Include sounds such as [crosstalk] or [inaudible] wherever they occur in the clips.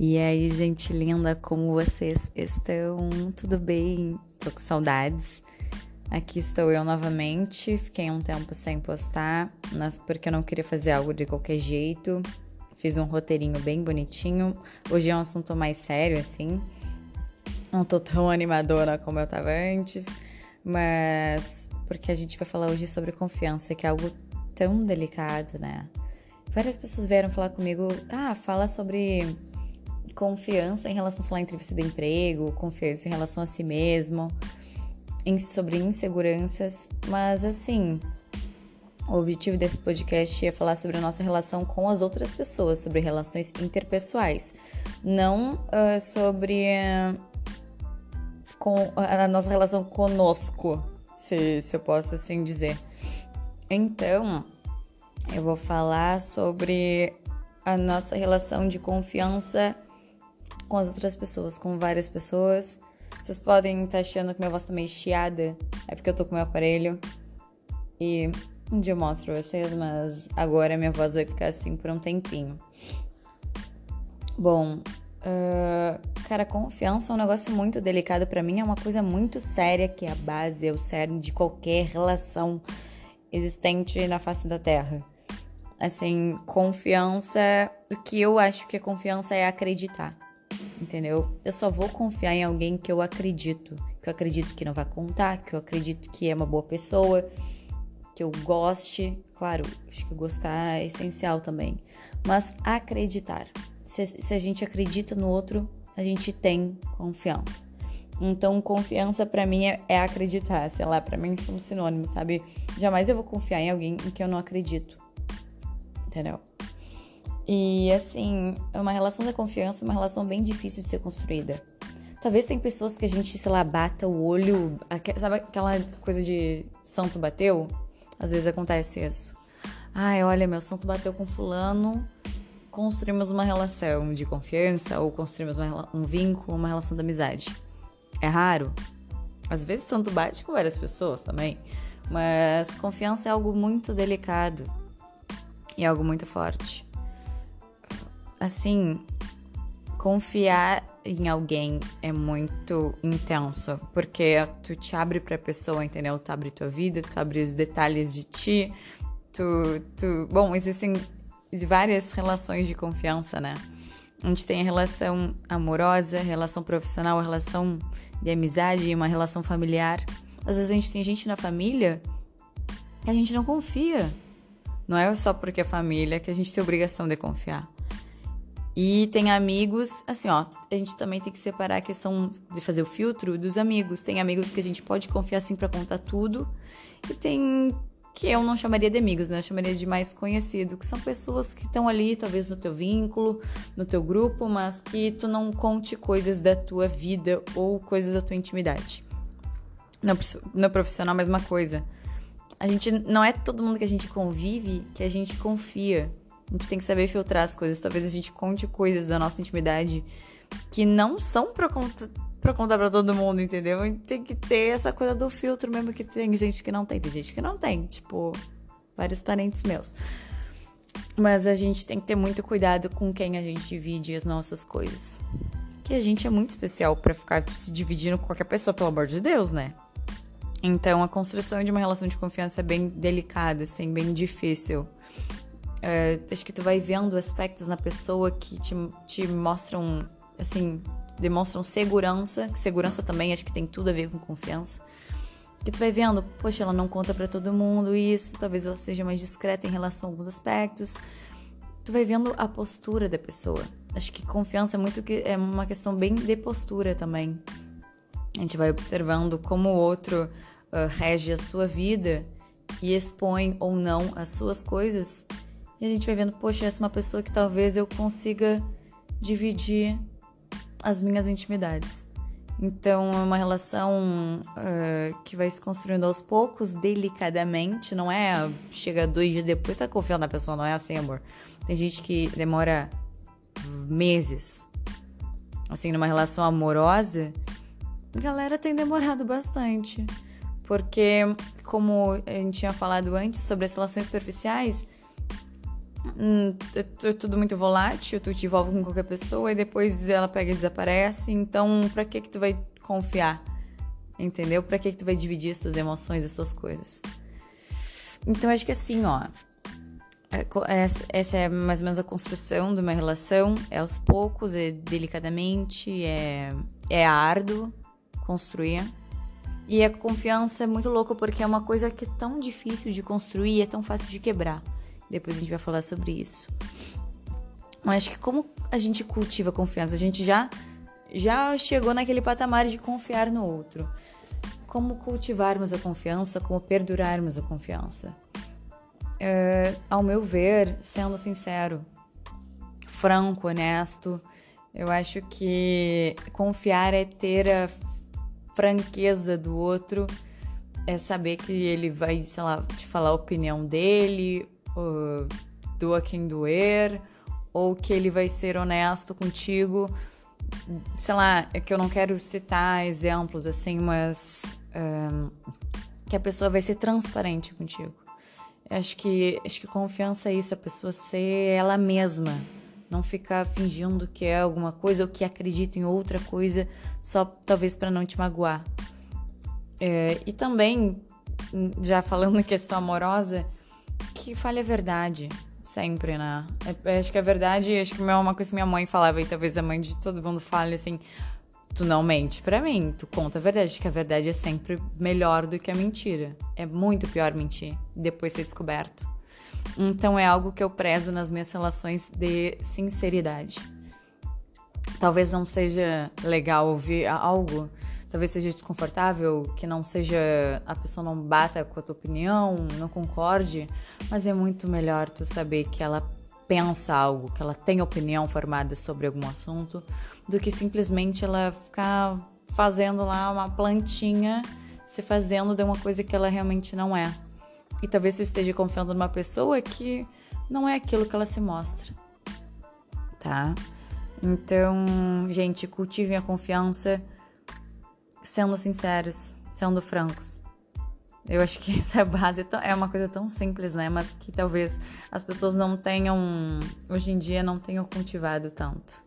E aí, gente linda, como vocês estão? Tudo bem? Tô com saudades. Aqui estou eu novamente. Fiquei um tempo sem postar, mas porque eu não queria fazer algo de qualquer jeito. Fiz um roteirinho bem bonitinho. Hoje é um assunto mais sério, assim. Não tô tão animadora como eu tava antes, mas porque a gente vai falar hoje sobre confiança, que é algo tão delicado, né? Várias pessoas vieram falar comigo, ah, fala sobre confiança em relação, lá, entrevista de emprego, confiança em relação a si mesmo, em, sobre inseguranças, mas assim, o objetivo desse podcast é falar sobre a nossa relação com as outras pessoas, sobre relações interpessoais, não uh, sobre uh, com a nossa relação conosco, se, se eu posso assim dizer. Então, eu vou falar sobre a nossa relação de confiança com as outras pessoas, com várias pessoas. Vocês podem estar achando que minha voz tá meio chiada, é porque eu tô com meu aparelho. E um dia eu mostro pra vocês, mas agora minha voz vai ficar assim por um tempinho. Bom, uh, cara, confiança é um negócio muito delicado para mim, é uma coisa muito séria que é a base, é o cerne de qualquer relação existente na face da Terra. Assim, confiança, o que eu acho que é confiança é acreditar entendeu? Eu só vou confiar em alguém que eu acredito, que eu acredito que não vai contar, que eu acredito que é uma boa pessoa, que eu goste. Claro, acho que gostar é essencial também, mas acreditar. Se, se a gente acredita no outro, a gente tem confiança. Então, confiança para mim é, é, acreditar, sei lá, para mim são sinônimos, sabe? Jamais eu vou confiar em alguém em que eu não acredito. Entendeu? E assim, é uma relação de confiança, uma relação bem difícil de ser construída. Talvez tem pessoas que a gente, sei lá, bata o olho, sabe aquela coisa de santo bateu? Às vezes acontece isso. Ai, olha, meu santo bateu com fulano, construímos uma relação de confiança ou construímos uma, um vínculo, uma relação de amizade. É raro. Às vezes santo bate com várias pessoas também, mas confiança é algo muito delicado e algo muito forte assim, confiar em alguém é muito intenso, porque tu te abre pra pessoa, entendeu? Tu abre tua vida, tu abre os detalhes de ti, tu, tu... Bom, existem várias relações de confiança, né? A gente tem a relação amorosa, relação profissional, relação de amizade, uma relação familiar. Às vezes a gente tem gente na família que a gente não confia. Não é só porque é família que a gente tem obrigação de confiar. E tem amigos, assim, ó, a gente também tem que separar a questão de fazer o filtro dos amigos. Tem amigos que a gente pode confiar assim para contar tudo, e tem que eu não chamaria de amigos, né? Eu chamaria de mais conhecido, que são pessoas que estão ali, talvez no teu vínculo, no teu grupo, mas que tu não conte coisas da tua vida ou coisas da tua intimidade. No, no profissional, a mesma coisa. A gente não é todo mundo que a gente convive que a gente confia. A gente tem que saber filtrar as coisas. Talvez a gente conte coisas da nossa intimidade que não são pra, pra contar pra todo mundo, entendeu? Tem que ter essa coisa do filtro mesmo que tem gente que não tem. Tem gente que não tem, tipo, vários parentes meus. Mas a gente tem que ter muito cuidado com quem a gente divide as nossas coisas. Que a gente é muito especial para ficar se dividindo com qualquer pessoa, pelo amor de Deus, né? Então, a construção de uma relação de confiança é bem delicada, assim, bem difícil. É, acho que tu vai vendo aspectos na pessoa que te, te mostram, assim, demonstram segurança, segurança também acho que tem tudo a ver com confiança. Que tu vai vendo, poxa, ela não conta para todo mundo isso, talvez ela seja mais discreta em relação a alguns aspectos. Tu vai vendo a postura da pessoa. Acho que confiança é muito que é uma questão bem de postura também. A gente vai observando como o outro uh, rege a sua vida e expõe ou não as suas coisas e a gente vai vendo, poxa, essa é uma pessoa que talvez eu consiga dividir as minhas intimidades. Então, é uma relação uh, que vai se construindo aos poucos, delicadamente, não é chega dois dias depois tá confiando na pessoa, não é assim, amor. Tem gente que demora meses. Assim, numa relação amorosa, a galera tem demorado bastante. Porque, como a gente tinha falado antes sobre as relações superficiais, é, é tudo muito volátil, tu te envolve com qualquer pessoa e depois ela pega e desaparece. Então, pra que que tu vai confiar? Entendeu? Pra que que tu vai dividir as tuas emoções, as tuas coisas? Então, acho que assim, ó. É essa é mais ou menos a construção de uma relação. É aos poucos, é delicadamente, é, é árduo construir. E a confiança é muito louco porque é uma coisa que é tão difícil de construir e é tão fácil de quebrar. Depois a gente vai falar sobre isso. Mas acho que como a gente cultiva confiança, a gente já já chegou naquele patamar de confiar no outro. Como cultivarmos a confiança, como perdurarmos a confiança. É, ao meu ver, sendo sincero, franco, honesto, eu acho que confiar é ter a franqueza do outro, é saber que ele vai, sei lá, te falar a opinião dele, doa quem doer, ou que ele vai ser honesto contigo. Sei lá, é que eu não quero citar exemplos assim, mas um, que a pessoa vai ser transparente contigo. Acho que, acho que confiança é isso, a pessoa ser ela mesma. Não ficar fingindo que é alguma coisa ou que acredita em outra coisa só talvez para não te magoar. É, e também, já falando em questão amorosa, que fale a verdade, sempre, né? É, acho que a verdade, acho que é uma coisa que minha mãe falava, e talvez a mãe de todo mundo fale assim: tu não mente para mim, tu conta a verdade, que a verdade é sempre melhor do que a mentira. É muito pior mentir depois ser descoberto. Então é algo que eu prezo nas minhas relações de sinceridade. Talvez não seja legal ouvir algo talvez seja desconfortável, que não seja a pessoa não bata com a tua opinião, não concorde, mas é muito melhor tu saber que ela pensa algo, que ela tem opinião formada sobre algum assunto, do que simplesmente ela ficar fazendo lá uma plantinha, se fazendo de uma coisa que ela realmente não é. E talvez você esteja confiando numa pessoa que não é aquilo que ela se mostra. Tá? Então, gente, cultivem a confiança sendo sinceros, sendo francos. Eu acho que [laughs] essa é base, é uma coisa tão simples, né? Mas que talvez as pessoas não tenham, hoje em dia, não tenham cultivado tanto.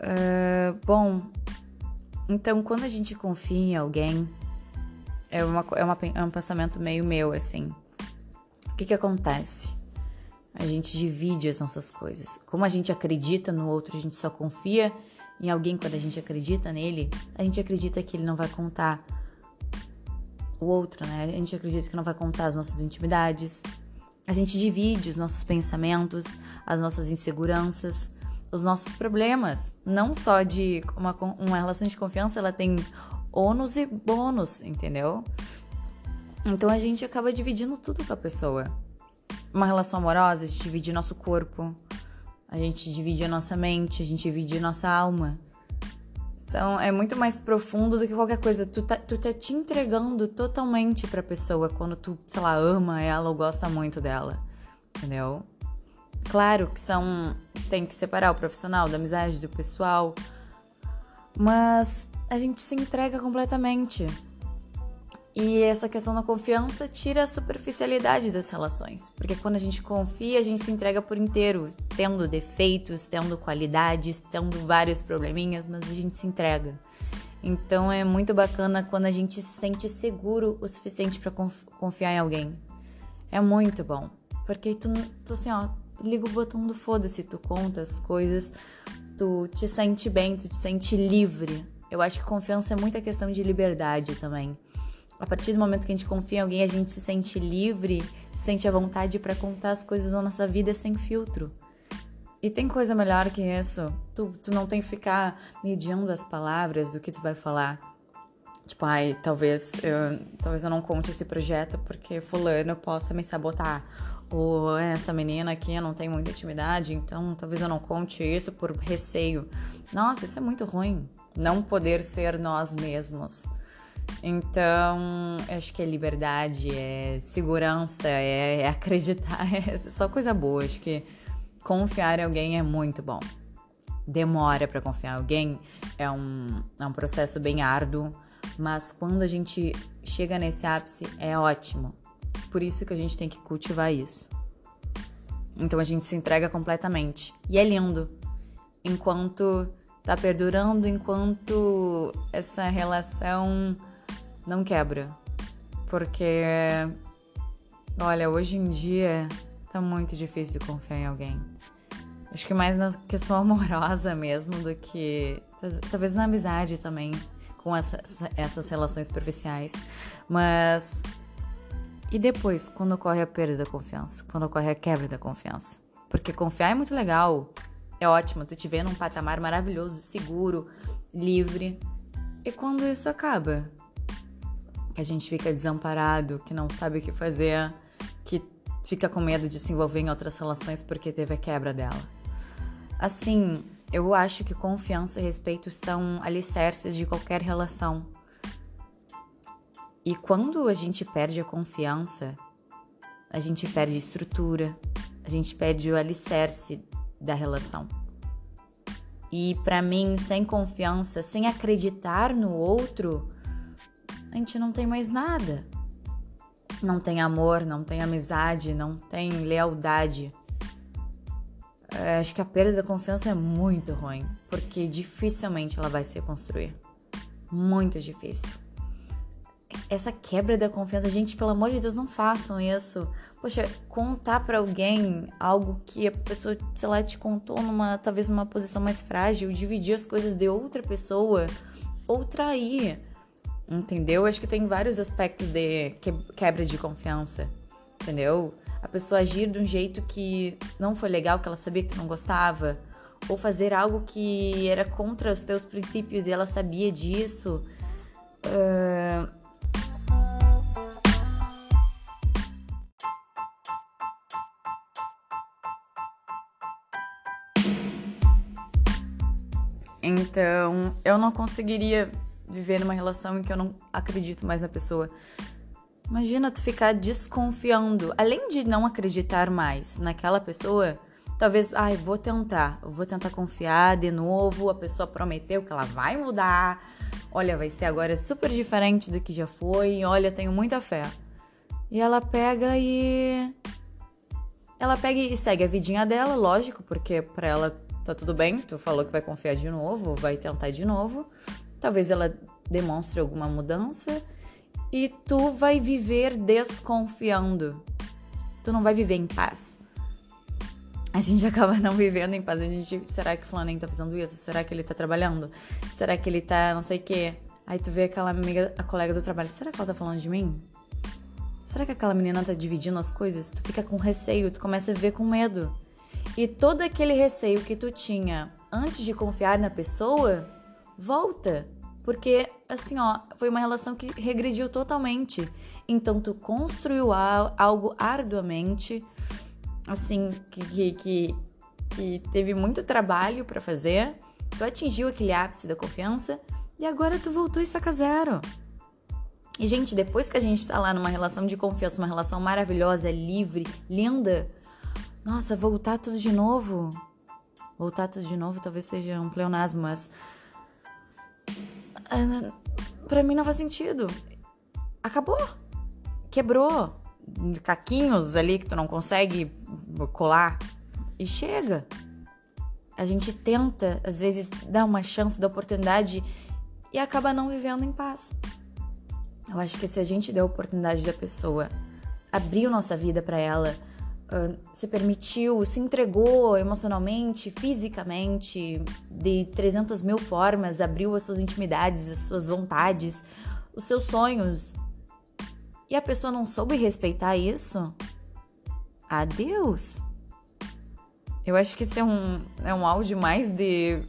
Uh, bom, então quando a gente confia em alguém, é, uma, é, uma, é um pensamento meio meu, assim. O que que acontece? A gente divide as nossas coisas. Como a gente acredita no outro, a gente só confia em alguém quando a gente acredita nele, a gente acredita que ele não vai contar o outro, né? A gente acredita que não vai contar as nossas intimidades. A gente divide os nossos pensamentos, as nossas inseguranças, os nossos problemas. Não só de uma, uma relação de confiança, ela tem ônus e bônus, entendeu? Então a gente acaba dividindo tudo com a pessoa. Uma relação amorosa, a gente divide nosso corpo, a gente divide a nossa mente, a gente divide a nossa alma. Então, é muito mais profundo do que qualquer coisa. Tu tá, tu tá te entregando totalmente pra pessoa quando tu, sei lá, ama ela ou gosta muito dela. Entendeu? Claro que são. Tem que separar o profissional da amizade, do pessoal. Mas a gente se entrega completamente. E essa questão da confiança tira a superficialidade das relações, porque quando a gente confia, a gente se entrega por inteiro, tendo defeitos, tendo qualidades, tendo vários probleminhas, mas a gente se entrega. Então é muito bacana quando a gente se sente seguro o suficiente para confiar em alguém. É muito bom, porque tu, tu assim, ó, liga o botão do foda-se, tu conta as coisas, tu te sente bem, tu te sente livre. Eu acho que confiança é muita questão de liberdade também. A partir do momento que a gente confia em alguém, a gente se sente livre, se sente à vontade para contar as coisas da nossa vida sem filtro. E tem coisa melhor que isso. Tu, tu não tem que ficar medindo as palavras do que tu vai falar. Tipo, ai, talvez eu, talvez eu não conte esse projeto porque fulano possa me sabotar. Ou essa menina aqui não tem muita intimidade, então talvez eu não conte isso por receio. Nossa, isso é muito ruim. Não poder ser nós mesmos. Então, acho que é liberdade, é segurança, é, é acreditar, [laughs] é só coisa boa. Acho que confiar em alguém é muito bom. Demora para confiar em alguém, é um, é um processo bem árduo, mas quando a gente chega nesse ápice, é ótimo. Por isso que a gente tem que cultivar isso. Então a gente se entrega completamente. E é lindo. Enquanto tá perdurando, enquanto essa relação não quebra. Porque, olha, hoje em dia tá muito difícil confiar em alguém. Acho que mais na questão [laughs] amorosa mesmo do que. Talvez na amizade também, com essa, essas relações superficiais. Mas. E depois, quando ocorre a perda da confiança? Quando ocorre a quebra da confiança? Porque confiar é muito legal. É ótimo, tu te vê num patamar maravilhoso, seguro, livre. E quando isso acaba? Que a gente fica desamparado, que não sabe o que fazer, que fica com medo de se envolver em outras relações porque teve a quebra dela. Assim, eu acho que confiança e respeito são alicerces de qualquer relação. E quando a gente perde a confiança, a gente perde estrutura, a gente perde o alicerce da relação. E para mim, sem confiança, sem acreditar no outro, a gente não tem mais nada. Não tem amor, não tem amizade, não tem lealdade. É, acho que a perda da confiança é muito ruim, porque dificilmente ela vai se reconstruir. Muito difícil. Essa quebra da confiança, gente, pelo amor de Deus, não façam isso. Poxa, contar para alguém algo que a pessoa, sei lá, te contou numa, talvez numa posição mais frágil, dividir as coisas de outra pessoa ou trair. Entendeu? Acho que tem vários aspectos de quebra de confiança. Entendeu? a pessoa agir de um jeito que não foi legal, que ela sabia que não gostava, ou fazer algo que era contra os teus princípios e ela sabia disso. Uh... Então, eu não conseguiria viver numa relação em que eu não acredito mais na pessoa. Imagina tu ficar desconfiando, além de não acreditar mais naquela pessoa, talvez, ai, ah, vou tentar, vou tentar confiar de novo, a pessoa prometeu que ela vai mudar. Olha, vai ser agora super diferente do que já foi. Olha, tenho muita fé. E ela pega e ela pega e segue a vidinha dela, lógico, porque para ela tá tudo bem, tu falou que vai confiar de novo, vai tentar de novo. Talvez ela demonstre alguma mudança e tu vai viver desconfiando. Tu não vai viver em paz. A gente [laughs] acaba não vivendo em paz. A gente, será que o Flamengo tá fazendo isso? Será que ele tá trabalhando? Será que ele tá não sei o quê? Aí tu vê aquela amiga, a colega do trabalho, será que ela tá falando de mim? Será que aquela menina tá dividindo as coisas? Tu fica com receio, tu começa a ver com medo. E todo aquele receio que tu tinha antes de confiar na pessoa, volta. Porque, assim, ó, foi uma relação que regrediu totalmente. Então, tu construiu algo arduamente, assim, que, que, que teve muito trabalho para fazer. Tu atingiu aquele ápice da confiança e agora tu voltou e estaca zero. E, gente, depois que a gente tá lá numa relação de confiança, uma relação maravilhosa, livre, linda, nossa, voltar tudo de novo. Voltar tudo de novo talvez seja um pleonasmo, mas para mim não faz sentido. Acabou. Quebrou. Caquinhos ali que tu não consegue colar. E chega. A gente tenta, às vezes, dar uma chance, dar oportunidade e acaba não vivendo em paz. Eu acho que se a gente der a oportunidade da pessoa, abrir nossa vida para ela, uh, se permitiu, se entregou emocionalmente, fisicamente, de 300 mil formas, abriu as suas intimidades, as suas vontades, os seus sonhos, e a pessoa não soube respeitar isso, adeus. Eu acho que isso é um, é um áudio mais de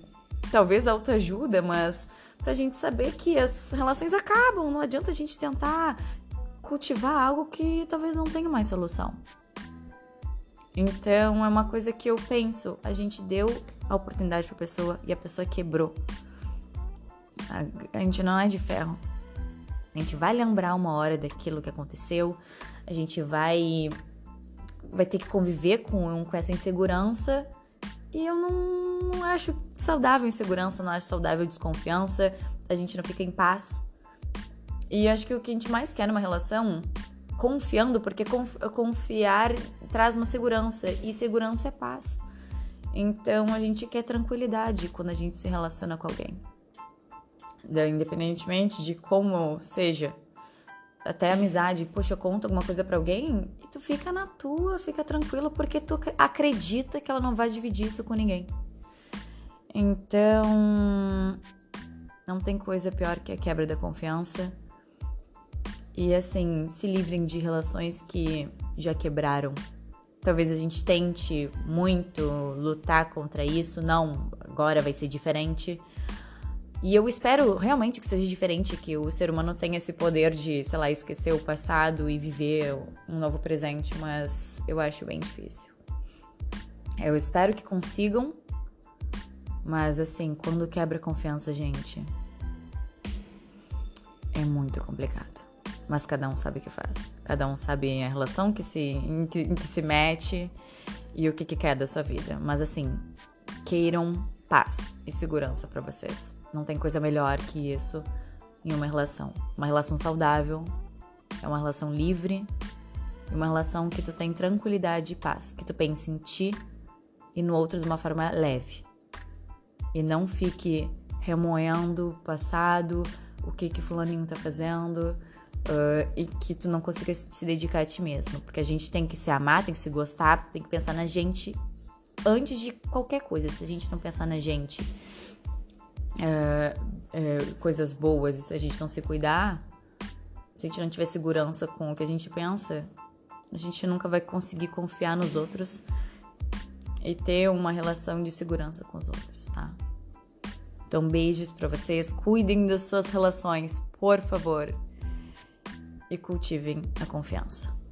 talvez autoajuda, mas pra gente saber que as relações acabam, não adianta a gente tentar cultivar algo que talvez não tenha mais solução. Então é uma coisa que eu penso, a gente deu a oportunidade pra pessoa e a pessoa quebrou. A, a gente não é de ferro. A gente vai lembrar uma hora daquilo que aconteceu, a gente vai vai ter que conviver com, com essa insegurança e eu não, não acho saudável insegurança, não acho saudável desconfiança, a gente não fica em paz. E acho que o que a gente mais quer numa relação confiando, porque confiar traz uma segurança e segurança é paz. Então a gente quer tranquilidade quando a gente se relaciona com alguém. Independentemente de como seja, até amizade, poxa, conta alguma coisa para alguém e tu fica na tua, fica tranquilo porque tu acredita que ela não vai dividir isso com ninguém. Então, não tem coisa pior que a quebra da confiança. E assim, se livrem de relações que já quebraram. Talvez a gente tente muito lutar contra isso, não, agora vai ser diferente. E eu espero realmente que seja diferente, que o ser humano tenha esse poder de, sei lá, esquecer o passado e viver um novo presente, mas eu acho bem difícil. Eu espero que consigam, mas assim, quando quebra confiança, gente, é muito complicado. Mas cada um sabe o que faz. Cada um sabe a relação que se, em, que, em que se mete e o que, que quer da sua vida. Mas assim, queiram paz e segurança para vocês. Não tem coisa melhor que isso em uma relação. Uma relação saudável, é uma relação livre, uma relação que tu tem tranquilidade e paz, que tu pense em ti e no outro de uma forma leve. E não fique remoendo o passado, o que que fulaninho tá fazendo, uh, e que tu não consiga se dedicar a ti mesmo. Porque a gente tem que se amar, tem que se gostar, tem que pensar na gente antes de qualquer coisa. Se a gente não pensar na gente, é, é, coisas boas, se a gente não se cuidar, se a gente não tiver segurança com o que a gente pensa, a gente nunca vai conseguir confiar nos outros e ter uma relação de segurança com os outros, tá? Então, beijos para vocês. Cuidem das suas relações, por favor. E cultivem a confiança.